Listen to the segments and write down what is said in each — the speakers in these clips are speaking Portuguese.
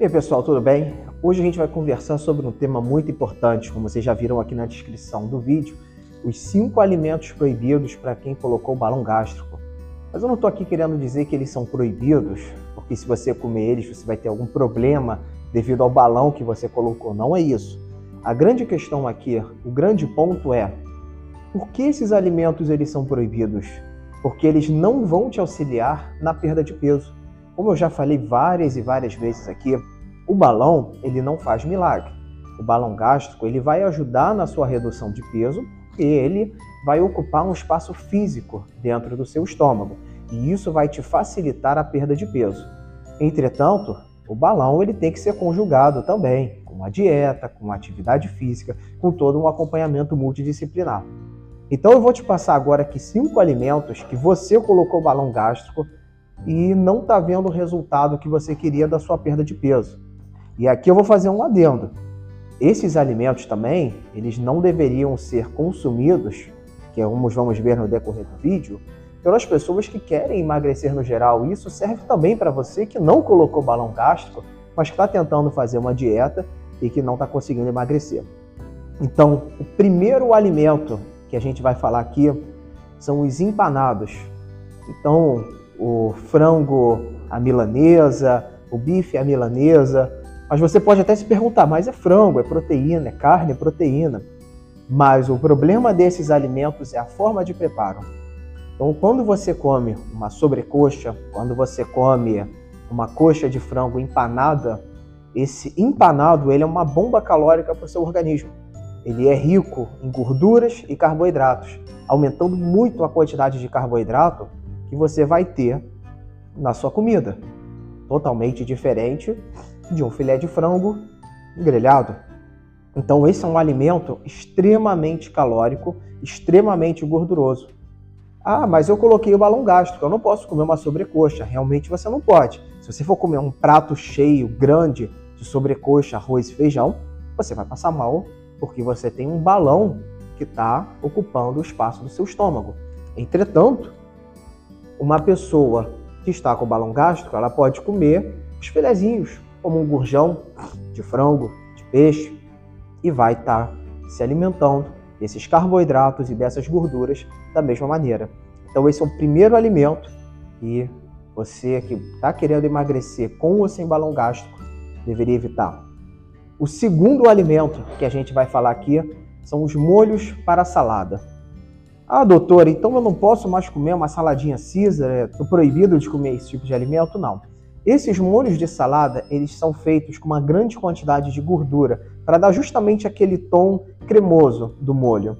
E aí, pessoal, tudo bem? Hoje a gente vai conversar sobre um tema muito importante, como vocês já viram aqui na descrição do vídeo, os cinco alimentos proibidos para quem colocou balão gástrico. Mas eu não estou aqui querendo dizer que eles são proibidos, porque se você comer eles você vai ter algum problema devido ao balão que você colocou. Não é isso. A grande questão aqui, o grande ponto é, por que esses alimentos eles são proibidos? Porque eles não vão te auxiliar na perda de peso. Como eu já falei várias e várias vezes aqui, o balão, ele não faz milagre. O balão gástrico, ele vai ajudar na sua redução de peso e ele vai ocupar um espaço físico dentro do seu estômago. E isso vai te facilitar a perda de peso. Entretanto, o balão ele tem que ser conjugado também com a dieta, com a atividade física, com todo um acompanhamento multidisciplinar. Então eu vou te passar agora aqui cinco alimentos que você colocou balão gástrico e não está vendo o resultado que você queria da sua perda de peso. E aqui eu vou fazer um adendo. Esses alimentos também, eles não deveriam ser consumidos, que é como vamos ver no decorrer do vídeo, pelas pessoas que querem emagrecer no geral. Isso serve também para você que não colocou balão gástrico, mas que está tentando fazer uma dieta e que não está conseguindo emagrecer. Então, o primeiro alimento que a gente vai falar aqui são os empanados. Então, o frango à milanesa, o bife à milanesa, mas você pode até se perguntar, mas é frango, é proteína, é carne, é proteína. Mas o problema desses alimentos é a forma de preparo. Então, quando você come uma sobrecoxa, quando você come uma coxa de frango empanada, esse empanado ele é uma bomba calórica para o seu organismo. Ele é rico em gorduras e carboidratos, aumentando muito a quantidade de carboidrato que você vai ter na sua comida. Totalmente diferente de um filé de frango grelhado. Então, esse é um alimento extremamente calórico, extremamente gorduroso. Ah, mas eu coloquei o balão gástrico, eu não posso comer uma sobrecoxa. Realmente você não pode. Se você for comer um prato cheio, grande, de sobrecoxa, arroz e feijão, você vai passar mal, porque você tem um balão que está ocupando o espaço do seu estômago. Entretanto, uma pessoa que está com balão gástrico, ela pode comer os filezinhos, como um gurjão de frango, de peixe, e vai estar tá se alimentando desses carboidratos e dessas gorduras da mesma maneira. Então, esse é o primeiro alimento que você que está querendo emagrecer com ou sem balão gástrico deveria evitar. O segundo alimento que a gente vai falar aqui são os molhos para salada. Ah, doutor, então eu não posso mais comer uma saladinha Caesar? Estou proibido de comer esse tipo de alimento? Não. Esses molhos de salada, eles são feitos com uma grande quantidade de gordura para dar justamente aquele tom cremoso do molho.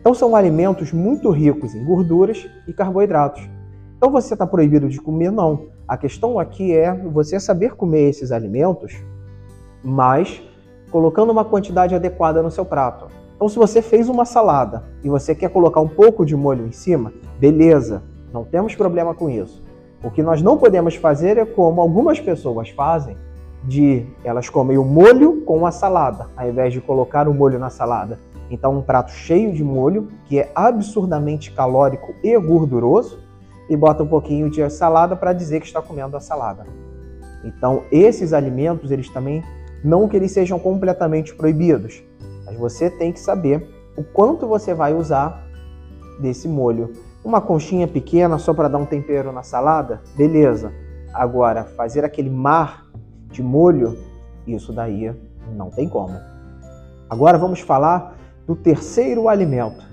Então são alimentos muito ricos em gorduras e carboidratos. Então você está proibido de comer? Não. A questão aqui é você saber comer esses alimentos, mas colocando uma quantidade adequada no seu prato. Então se você fez uma salada e você quer colocar um pouco de molho em cima, beleza, não temos problema com isso. O que nós não podemos fazer é como algumas pessoas fazem, de elas comem o molho com a salada, ao invés de colocar o molho na salada. Então, um prato cheio de molho, que é absurdamente calórico e gorduroso, e bota um pouquinho de salada para dizer que está comendo a salada. Então, esses alimentos, eles também, não que eles sejam completamente proibidos, mas você tem que saber o quanto você vai usar desse molho. Uma conchinha pequena só para dar um tempero na salada, beleza. Agora, fazer aquele mar de molho, isso daí não tem como. Agora vamos falar do terceiro alimento.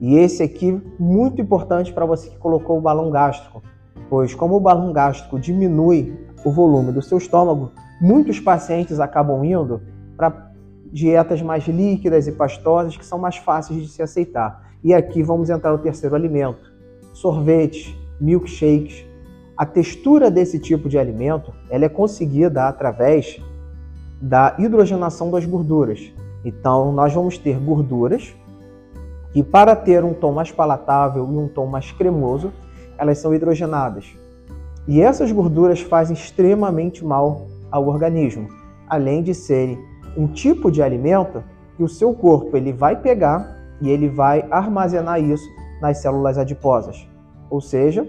E esse aqui muito importante para você que colocou o balão gástrico, pois como o balão gástrico diminui o volume do seu estômago, muitos pacientes acabam indo para dietas mais líquidas e pastosas que são mais fáceis de se aceitar. E aqui vamos entrar no terceiro alimento, sorvetes, milkshakes. A textura desse tipo de alimento ela é conseguida através da hidrogenação das gorduras. Então, nós vamos ter gorduras que, para ter um tom mais palatável e um tom mais cremoso, elas são hidrogenadas. E essas gorduras fazem extremamente mal ao organismo, além de serem um tipo de alimento que o seu corpo ele vai pegar e ele vai armazenar isso nas células adiposas. Ou seja,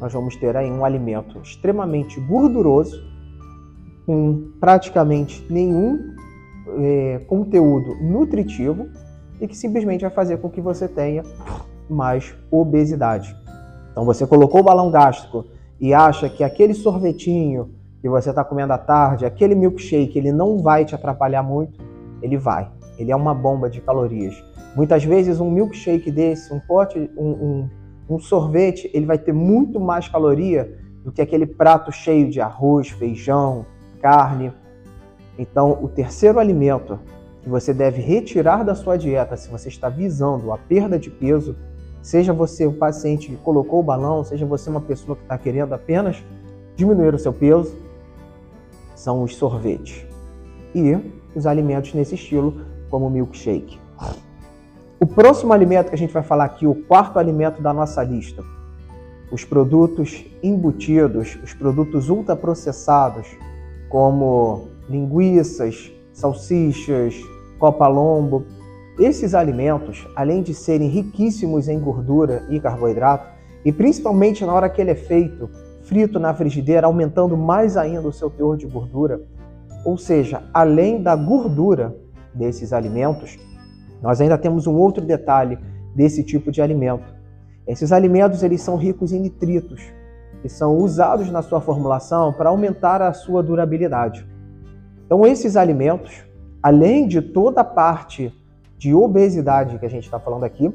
nós vamos ter aí um alimento extremamente gorduroso com praticamente nenhum é, conteúdo nutritivo e que simplesmente vai fazer com que você tenha mais obesidade. Então você colocou o balão gástrico e acha que aquele sorvetinho que você está comendo à tarde, aquele milkshake, ele não vai te atrapalhar muito, ele vai. Ele é uma bomba de calorias. Muitas vezes um milkshake desse, um pote, um, um, um sorvete, ele vai ter muito mais caloria do que aquele prato cheio de arroz, feijão, carne. Então, o terceiro alimento que você deve retirar da sua dieta se você está visando a perda de peso, seja você o paciente que colocou o balão, seja você uma pessoa que está querendo apenas diminuir o seu peso, são os sorvetes e os alimentos nesse estilo, como o milkshake. O próximo alimento que a gente vai falar aqui, o quarto alimento da nossa lista, os produtos embutidos, os produtos ultraprocessados, como linguiças, salsichas, copa-lombo. Esses alimentos, além de serem riquíssimos em gordura e carboidrato, e principalmente na hora que ele é feito frito na frigideira, aumentando mais ainda o seu teor de gordura, ou seja, além da gordura desses alimentos, nós ainda temos um outro detalhe desse tipo de alimento. Esses alimentos eles são ricos em nitritos, que são usados na sua formulação para aumentar a sua durabilidade. Então, esses alimentos, além de toda a parte de obesidade que a gente está falando aqui,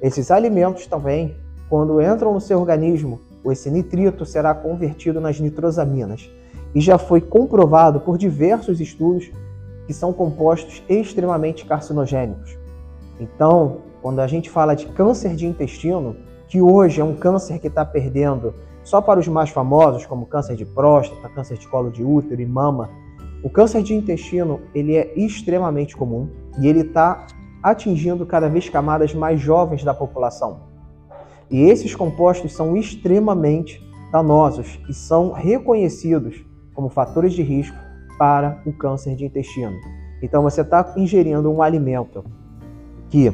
esses alimentos também, quando entram no seu organismo, esse nitrito será convertido nas nitrosaminas. E já foi comprovado por diversos estudos que são compostos extremamente carcinogênicos. Então, quando a gente fala de câncer de intestino, que hoje é um câncer que está perdendo só para os mais famosos, como câncer de próstata, câncer de colo de útero e mama, o câncer de intestino ele é extremamente comum e ele está atingindo cada vez camadas mais jovens da população. E esses compostos são extremamente danosos e são reconhecidos como fatores de risco para o câncer de intestino. Então você está ingerindo um alimento que,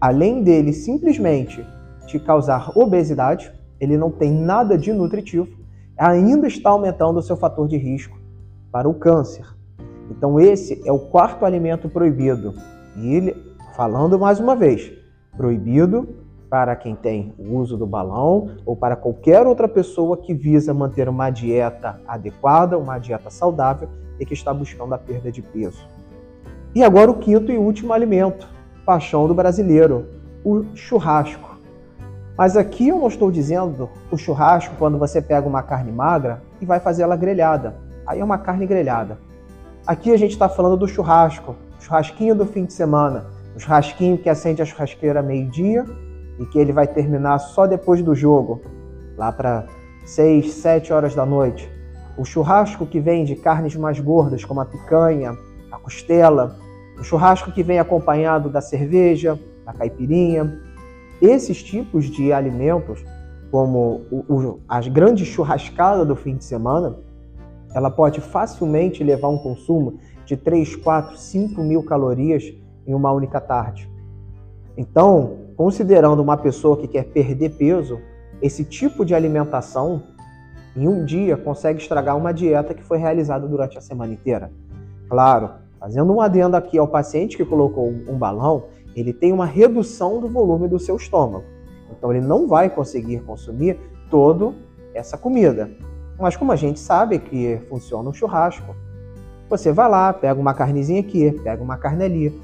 além dele simplesmente te causar obesidade, ele não tem nada de nutritivo, ainda está aumentando o seu fator de risco para o câncer. Então esse é o quarto alimento proibido. E ele, falando mais uma vez, proibido para quem tem o uso do balão ou para qualquer outra pessoa que visa manter uma dieta adequada, uma dieta saudável e que está buscando a perda de peso. E agora o quinto e último alimento, paixão do brasileiro, o churrasco. Mas aqui eu não estou dizendo o churrasco quando você pega uma carne magra e vai fazer ela grelhada. Aí é uma carne grelhada. Aqui a gente está falando do churrasco, churrasquinho do fim de semana, o churrasquinho que acende a churrasqueira meio-dia e que ele vai terminar só depois do jogo, lá para 6, 7 horas da noite. O churrasco que vem de carnes mais gordas, como a picanha, a costela, o churrasco que vem acompanhado da cerveja, da caipirinha. Esses tipos de alimentos, como o, o, as grandes churrascadas do fim de semana, ela pode facilmente levar um consumo de 3, 4, 5 mil calorias em uma única tarde. Então, considerando uma pessoa que quer perder peso, esse tipo de alimentação em um dia consegue estragar uma dieta que foi realizada durante a semana inteira. Claro, fazendo um adendo aqui ao paciente que colocou um balão, ele tem uma redução do volume do seu estômago. Então ele não vai conseguir consumir toda essa comida. Mas como a gente sabe que funciona um churrasco, você vai lá, pega uma carnezinha aqui, pega uma carne ali,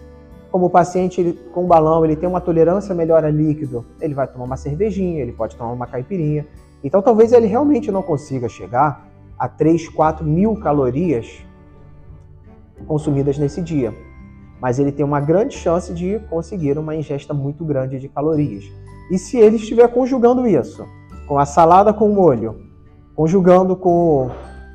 como o paciente ele, com balão ele tem uma tolerância melhor a líquido, ele vai tomar uma cervejinha, ele pode tomar uma caipirinha. Então talvez ele realmente não consiga chegar a 3, 4 mil calorias consumidas nesse dia. Mas ele tem uma grande chance de conseguir uma ingesta muito grande de calorias. E se ele estiver conjugando isso com a salada com molho, conjugando com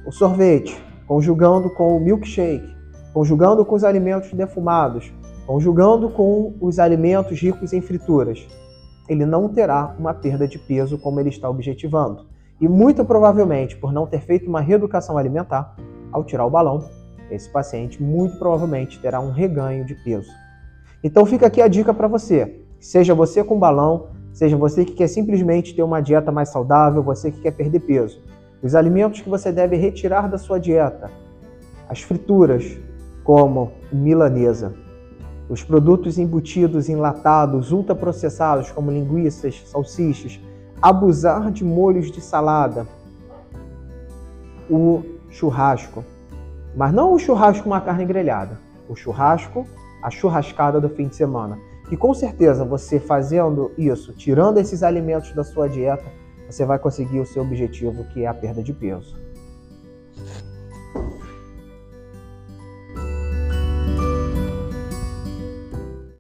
o sorvete, conjugando com o milkshake, conjugando com os alimentos defumados, conjugando com os alimentos ricos em frituras, ele não terá uma perda de peso como ele está objetivando. E muito provavelmente, por não ter feito uma reeducação alimentar, ao tirar o balão, esse paciente muito provavelmente terá um reganho de peso. Então fica aqui a dica para você. Seja você com balão, seja você que quer simplesmente ter uma dieta mais saudável, você que quer perder peso. Os alimentos que você deve retirar da sua dieta As frituras, como milanesa. Os produtos embutidos, enlatados, ultraprocessados, como linguiças, salsichas. Abusar de molhos de salada. O churrasco. Mas não o churrasco com uma carne grelhada. O churrasco, a churrascada do fim de semana. Que com certeza você fazendo isso, tirando esses alimentos da sua dieta, você vai conseguir o seu objetivo, que é a perda de peso.